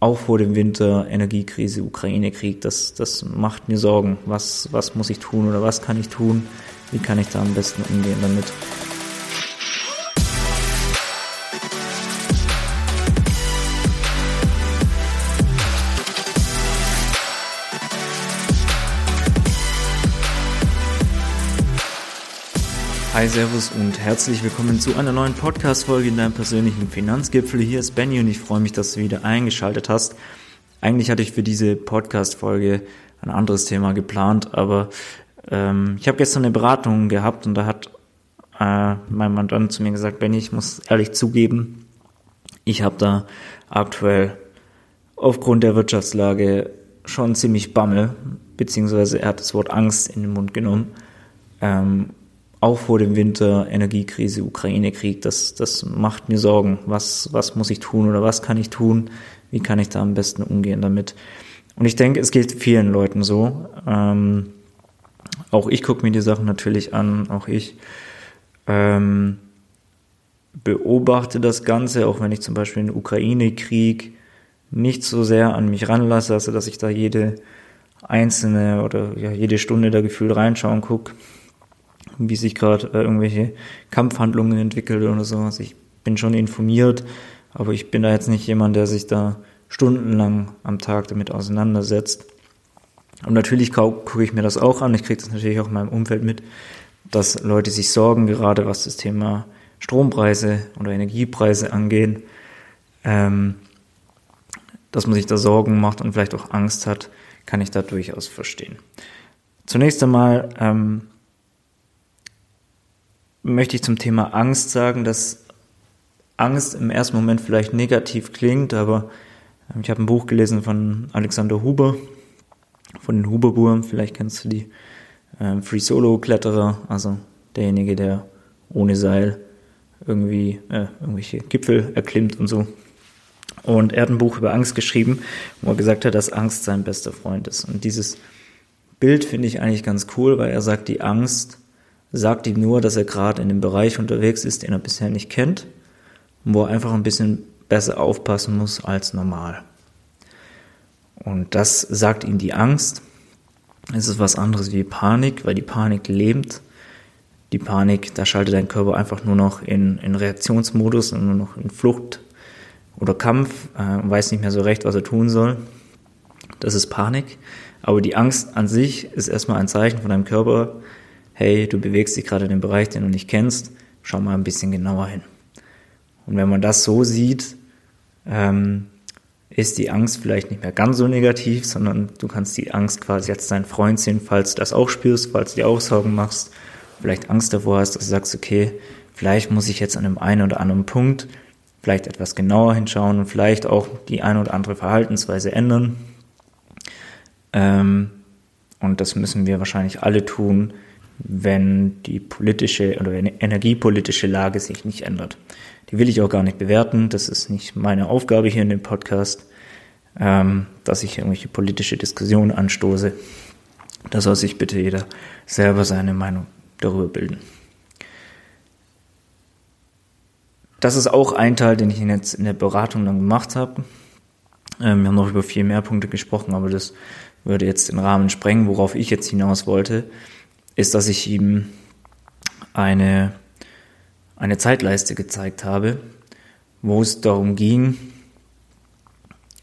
auch vor dem Winter, Energiekrise, Ukraine-Krieg, das, das macht mir Sorgen. Was, was muss ich tun oder was kann ich tun? Wie kann ich da am besten umgehen damit? Hi, Servus und herzlich willkommen zu einer neuen Podcast-Folge in deinem persönlichen Finanzgipfel. Hier ist Benny und ich freue mich, dass du wieder eingeschaltet hast. Eigentlich hatte ich für diese Podcast-Folge ein anderes Thema geplant, aber ähm, ich habe gestern eine Beratung gehabt und da hat äh, mein Mandant zu mir gesagt, Benny, ich muss ehrlich zugeben, ich habe da aktuell aufgrund der Wirtschaftslage schon ziemlich Bammel, beziehungsweise er hat das Wort Angst in den Mund genommen. Ähm, auch vor dem Winter, Energiekrise, Ukraine-Krieg, das, das macht mir Sorgen. Was, was muss ich tun oder was kann ich tun? Wie kann ich da am besten umgehen damit? Und ich denke, es geht vielen Leuten so. Ähm, auch ich gucke mir die Sachen natürlich an, auch ich ähm, beobachte das Ganze, auch wenn ich zum Beispiel den Ukraine-Krieg nicht so sehr an mich ranlasse, also dass ich da jede einzelne oder ja, jede Stunde da gefühlt reinschauen gucke wie sich gerade äh, irgendwelche Kampfhandlungen entwickeln oder so. Also ich bin schon informiert, aber ich bin da jetzt nicht jemand, der sich da stundenlang am Tag damit auseinandersetzt. Und natürlich gucke ich mir das auch an. Ich kriege das natürlich auch in meinem Umfeld mit, dass Leute sich sorgen, gerade was das Thema Strompreise oder Energiepreise angehen, ähm, dass man sich da Sorgen macht und vielleicht auch Angst hat, kann ich da durchaus verstehen. Zunächst einmal ähm, möchte ich zum Thema Angst sagen, dass Angst im ersten Moment vielleicht negativ klingt, aber ähm, ich habe ein Buch gelesen von Alexander Huber, von den Huberbuhren, vielleicht kennst du die, ähm, Free Solo Kletterer, also derjenige, der ohne Seil irgendwie äh, irgendwelche Gipfel erklimmt und so. Und er hat ein Buch über Angst geschrieben, wo er gesagt hat, dass Angst sein bester Freund ist. Und dieses Bild finde ich eigentlich ganz cool, weil er sagt, die Angst sagt ihm nur, dass er gerade in dem Bereich unterwegs ist, den er bisher nicht kennt wo er einfach ein bisschen besser aufpassen muss als normal. Und das sagt ihm die Angst. Es ist was anderes wie Panik, weil die Panik lebt. Die Panik, da schaltet dein Körper einfach nur noch in, in Reaktionsmodus und nur noch in Flucht oder Kampf äh, und weiß nicht mehr so recht, was er tun soll. Das ist Panik. Aber die Angst an sich ist erstmal ein Zeichen von deinem Körper, hey, du bewegst dich gerade in dem Bereich, den du nicht kennst, schau mal ein bisschen genauer hin. Und wenn man das so sieht, ähm, ist die Angst vielleicht nicht mehr ganz so negativ, sondern du kannst die Angst quasi als dein Freund sehen, falls du das auch spürst, falls du dir auch Sorgen machst, vielleicht Angst davor hast, dass du sagst, okay, vielleicht muss ich jetzt an einem einen oder anderen Punkt vielleicht etwas genauer hinschauen und vielleicht auch die eine oder andere Verhaltensweise ändern. Ähm, und das müssen wir wahrscheinlich alle tun, wenn die politische oder energiepolitische Lage sich nicht ändert. Die will ich auch gar nicht bewerten. Das ist nicht meine Aufgabe hier in dem Podcast, ähm, dass ich irgendwelche politische Diskussionen anstoße. Da soll sich bitte jeder selber seine Meinung darüber bilden. Das ist auch ein Teil, den ich jetzt in der Beratung dann gemacht habe. Ähm, wir haben noch über viel mehr Punkte gesprochen, aber das würde jetzt den Rahmen sprengen, worauf ich jetzt hinaus wollte ist, dass ich ihm eine, eine Zeitleiste gezeigt habe, wo es darum ging,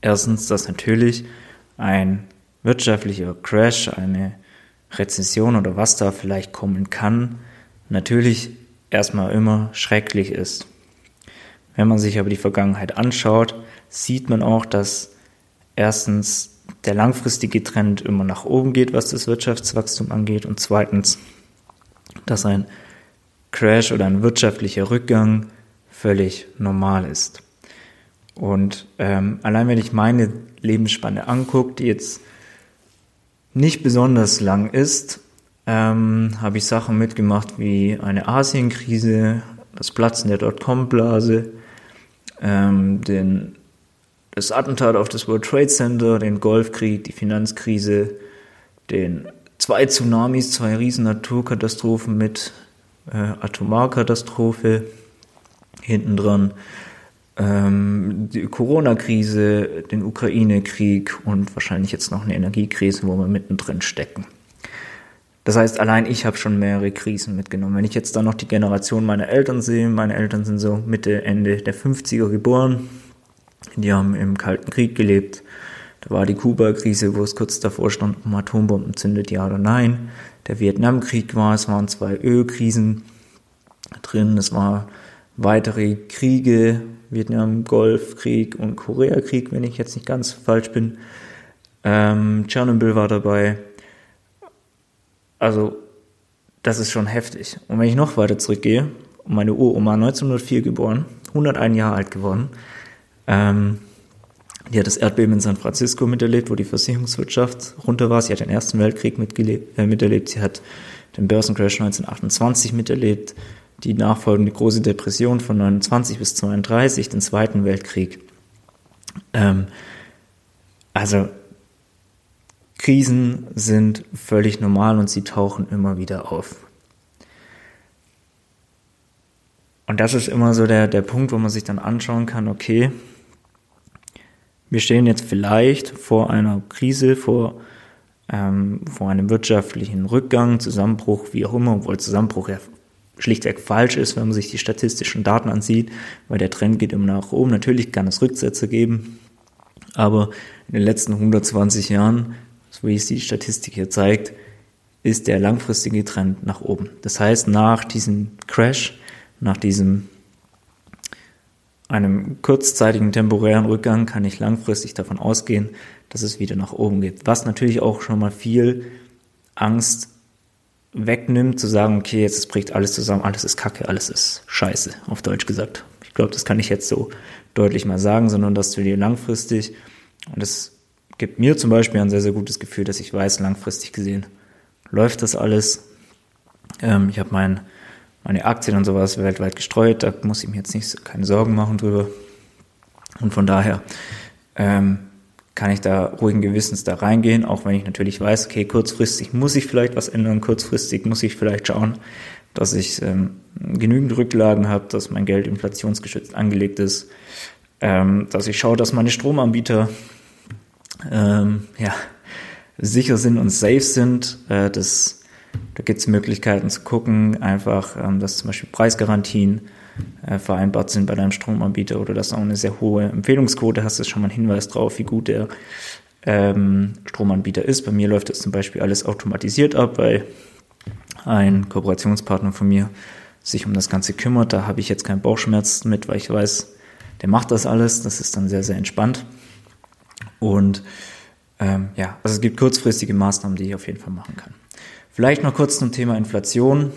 erstens, dass natürlich ein wirtschaftlicher Crash, eine Rezession oder was da vielleicht kommen kann, natürlich erstmal immer schrecklich ist. Wenn man sich aber die Vergangenheit anschaut, sieht man auch, dass erstens der langfristige Trend immer nach oben geht, was das Wirtschaftswachstum angeht und zweitens, dass ein Crash oder ein wirtschaftlicher Rückgang völlig normal ist. Und ähm, allein wenn ich meine Lebensspanne angucke, die jetzt nicht besonders lang ist, ähm, habe ich Sachen mitgemacht wie eine Asienkrise, das Platzen der Dotcom-Blase, ähm, den das Attentat auf das World Trade Center, den Golfkrieg, die Finanzkrise, den zwei Tsunamis, zwei riesen Naturkatastrophen mit äh, Atomarkatastrophe hinten dran, ähm, die Corona-Krise, den Ukraine-Krieg und wahrscheinlich jetzt noch eine Energiekrise, wo wir mittendrin stecken. Das heißt, allein ich habe schon mehrere Krisen mitgenommen. Wenn ich jetzt dann noch die Generation meiner Eltern sehe, meine Eltern sind so Mitte, Ende der 50er geboren, die haben im Kalten Krieg gelebt. Da war die Kuba-Krise, wo es kurz davor stand, um Atombomben zündet, ja oder nein. Der Vietnamkrieg war, es waren zwei Ölkrisen drin, es war weitere Kriege, Vietnam-Golfkrieg und Koreakrieg, wenn ich jetzt nicht ganz falsch bin. Ähm, Tschernobyl war dabei. Also, das ist schon heftig. Und wenn ich noch weiter zurückgehe, meine Uroma 1904 geboren, 101 Jahre alt geworden, ähm, die hat das Erdbeben in San Francisco miterlebt, wo die Versicherungswirtschaft runter war. Sie hat den Ersten Weltkrieg äh, miterlebt. Sie hat den Börsencrash 1928 miterlebt die nachfolgende große Depression von 29 bis 32, den Zweiten Weltkrieg. Ähm, also Krisen sind völlig normal und sie tauchen immer wieder auf. Und das ist immer so der, der Punkt, wo man sich dann anschauen kann, okay, wir stehen jetzt vielleicht vor einer Krise, vor, ähm, vor einem wirtschaftlichen Rückgang, Zusammenbruch, wie auch immer, obwohl Zusammenbruch ja schlichtweg falsch ist, wenn man sich die statistischen Daten ansieht, weil der Trend geht immer nach oben. Natürlich kann es Rücksätze geben, aber in den letzten 120 Jahren, so wie es die Statistik hier zeigt, ist der langfristige Trend nach oben. Das heißt, nach diesem Crash, nach diesem einem kurzzeitigen temporären Rückgang kann ich langfristig davon ausgehen, dass es wieder nach oben geht. Was natürlich auch schon mal viel Angst wegnimmt, zu sagen, okay, jetzt bricht alles zusammen, alles ist Kacke, alles ist Scheiße, auf Deutsch gesagt. Ich glaube, das kann ich jetzt so deutlich mal sagen, sondern dass du dir langfristig, und das gibt mir zum Beispiel ein sehr, sehr gutes Gefühl, dass ich weiß, langfristig gesehen läuft das alles. Ähm, ich habe mein, meine Aktien und sowas weltweit gestreut, da muss ich mir jetzt nicht keine Sorgen machen drüber. Und von daher ähm, kann ich da ruhigen Gewissens da reingehen, auch wenn ich natürlich weiß, okay, kurzfristig muss ich vielleicht was ändern, kurzfristig muss ich vielleicht schauen, dass ich ähm, genügend Rücklagen habe, dass mein Geld inflationsgeschützt angelegt ist, ähm, dass ich schaue, dass meine Stromanbieter ähm, ja, sicher sind und safe sind. Äh, das, da gibt es Möglichkeiten zu gucken, einfach, ähm, dass zum Beispiel Preisgarantien äh, vereinbart sind bei deinem Stromanbieter oder dass du auch eine sehr hohe Empfehlungsquote hast, ist schon mal ein Hinweis drauf, wie gut der ähm, Stromanbieter ist. Bei mir läuft das zum Beispiel alles automatisiert ab, weil ein Kooperationspartner von mir sich um das Ganze kümmert. Da habe ich jetzt keinen Bauchschmerz mit, weil ich weiß, der macht das alles. Das ist dann sehr, sehr entspannt. Und ähm, ja, also es gibt kurzfristige Maßnahmen, die ich auf jeden Fall machen kann. Vielleicht noch kurz zum Thema Inflation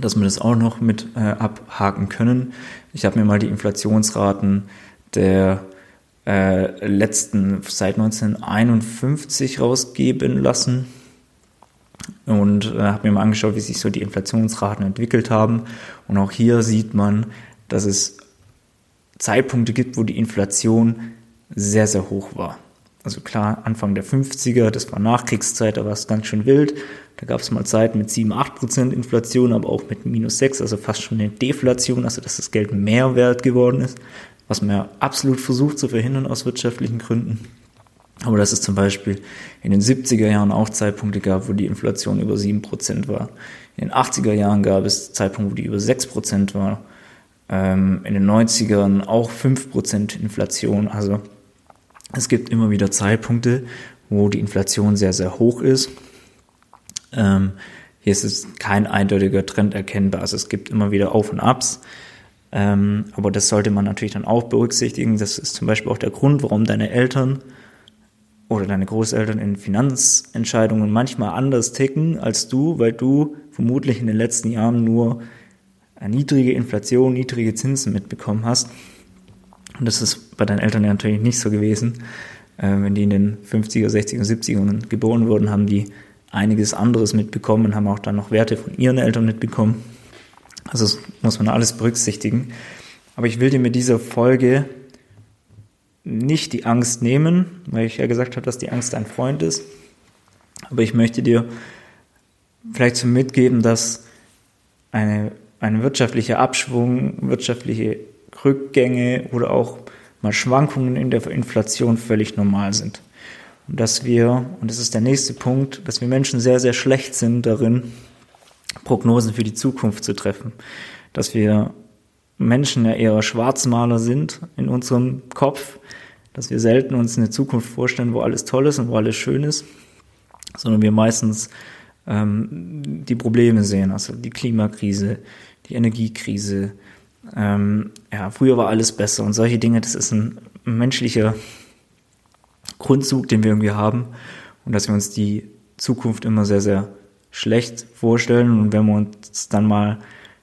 dass wir das auch noch mit äh, abhaken können. Ich habe mir mal die Inflationsraten der äh, letzten seit 1951 rausgeben lassen und äh, habe mir mal angeschaut, wie sich so die Inflationsraten entwickelt haben. Und auch hier sieht man, dass es Zeitpunkte gibt, wo die Inflation sehr, sehr hoch war. Also klar, Anfang der 50er, das war Nachkriegszeit, da war es ganz schön wild. Da gab es mal Zeiten mit 7, 8 Prozent Inflation, aber auch mit minus 6, also fast schon eine Deflation, also dass das Geld mehr wert geworden ist, was man ja absolut versucht zu verhindern aus wirtschaftlichen Gründen. Aber dass es zum Beispiel in den 70er Jahren auch Zeitpunkte gab, wo die Inflation über 7 Prozent war. In den 80er Jahren gab es Zeitpunkte, wo die über 6 Prozent war. Ähm, in den 90ern auch 5 Prozent Inflation. Also es gibt immer wieder Zeitpunkte, wo die Inflation sehr, sehr hoch ist. Ähm, hier ist es kein eindeutiger Trend erkennbar. Also es gibt immer wieder Auf und Abs. Ähm, aber das sollte man natürlich dann auch berücksichtigen. Das ist zum Beispiel auch der Grund, warum deine Eltern oder deine Großeltern in Finanzentscheidungen manchmal anders ticken als du, weil du vermutlich in den letzten Jahren nur niedrige Inflation, niedrige Zinsen mitbekommen hast und das ist bei deinen Eltern ja natürlich nicht so gewesen. Äh, wenn die in den 50er, 60er, 70er geboren wurden, haben die einiges anderes mitbekommen und haben auch dann noch Werte von ihren Eltern mitbekommen. Also das muss man alles berücksichtigen. Aber ich will dir mit dieser Folge nicht die Angst nehmen, weil ich ja gesagt habe, dass die Angst ein Freund ist. Aber ich möchte dir vielleicht so mitgeben, dass eine, ein wirtschaftlicher Abschwung, wirtschaftliche Rückgänge oder auch mal Schwankungen in der Inflation völlig normal sind. Und dass wir, und das ist der nächste Punkt, dass wir Menschen sehr, sehr schlecht sind darin, Prognosen für die Zukunft zu treffen. Dass wir Menschen ja eher Schwarzmaler sind in unserem Kopf, dass wir selten uns eine Zukunft vorstellen, wo alles toll ist und wo alles schön ist, sondern wir meistens ähm, die Probleme sehen, also die Klimakrise, die Energiekrise. Ähm, ja, früher war alles besser und solche Dinge, das ist ein menschlicher Grundzug, den wir irgendwie haben und dass wir uns die Zukunft immer sehr, sehr schlecht vorstellen und wenn man uns dann mal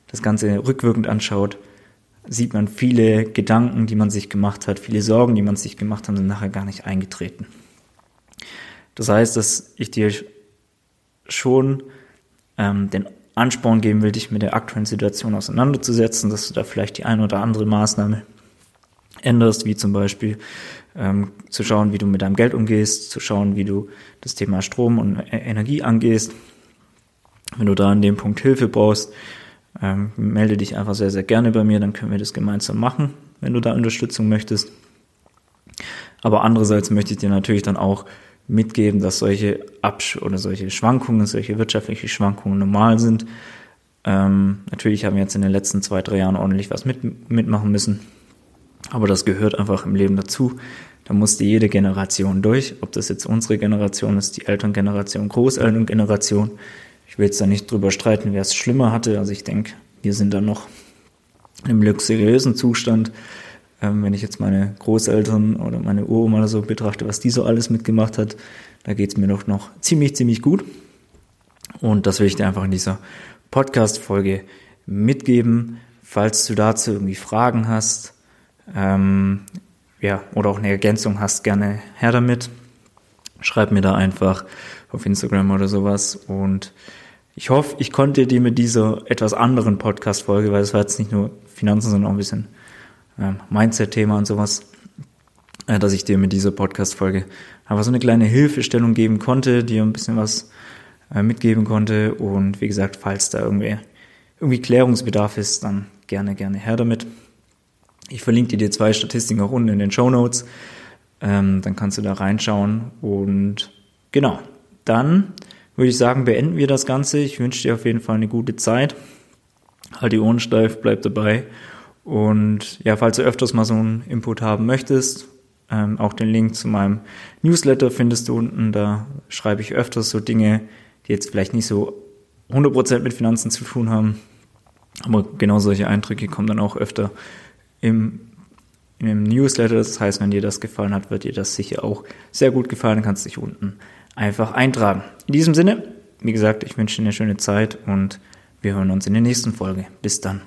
das Ganze rückwirkend anschaut, sieht man viele Gedanken, die man sich gemacht hat, viele Sorgen, die man sich gemacht hat, sind nachher gar nicht eingetreten. Das heißt, dass ich dir schon ähm, den Ansporn geben will, dich mit der aktuellen Situation auseinanderzusetzen, dass du da vielleicht die eine oder andere Maßnahme änderst, wie zum Beispiel ähm, zu schauen, wie du mit deinem Geld umgehst, zu schauen, wie du das Thema Strom und e-, Energie angehst. Wenn du da an dem Punkt Hilfe brauchst, ähm, melde dich einfach sehr, sehr gerne bei mir, dann können wir das gemeinsam machen, wenn du da Unterstützung möchtest. Aber andererseits möchte ich dir natürlich dann auch mitgeben, dass solche Absch oder solche Schwankungen, solche wirtschaftliche Schwankungen normal sind. Ähm, natürlich haben wir jetzt in den letzten zwei, drei Jahren ordentlich was mit, mitmachen müssen. Aber das gehört einfach im Leben dazu. Da musste jede Generation durch, ob das jetzt unsere Generation ist, die Elterngeneration, Großelterngeneration. Ich will jetzt da nicht drüber streiten, wer es schlimmer hatte. Also ich denke, wir sind da noch im luxuriösen Zustand. Ähm, wenn ich jetzt meine Großeltern oder meine Uroma oder so betrachte, was die so alles mitgemacht hat, da geht es mir doch noch ziemlich, ziemlich gut. Und das will ich dir einfach in dieser Podcast-Folge mitgeben. Falls du dazu irgendwie Fragen hast, ähm, ja, oder auch eine Ergänzung hast, gerne her damit. Schreib mir da einfach auf Instagram oder sowas und ich hoffe, ich konnte dir mit dieser etwas anderen Podcast-Folge, weil es war jetzt nicht nur Finanzen, sondern auch ein bisschen Mindset-Thema und sowas, äh, dass ich dir mit dieser Podcast-Folge einfach so eine kleine Hilfestellung geben konnte, dir ein bisschen was äh, mitgeben konnte. Und wie gesagt, falls da irgendwie, irgendwie Klärungsbedarf ist, dann gerne, gerne her damit. Ich verlinke dir zwei Statistiken auch unten in den Show Notes. Ähm, dann kannst du da reinschauen. Und genau, dann würde ich sagen, beenden wir das Ganze. Ich wünsche dir auf jeden Fall eine gute Zeit. Halt die Ohren steif, bleib dabei. Und ja, falls du öfters mal so einen Input haben möchtest, ähm, auch den Link zu meinem Newsletter findest du unten. Da schreibe ich öfters so Dinge, die jetzt vielleicht nicht so 100% mit Finanzen zu tun haben. Aber genau solche Eindrücke kommen dann auch öfter im, im Newsletter. Das heißt, wenn dir das gefallen hat, wird dir das sicher auch sehr gut gefallen. Dann kannst du dich unten einfach eintragen. In diesem Sinne, wie gesagt, ich wünsche dir eine schöne Zeit und wir hören uns in der nächsten Folge. Bis dann.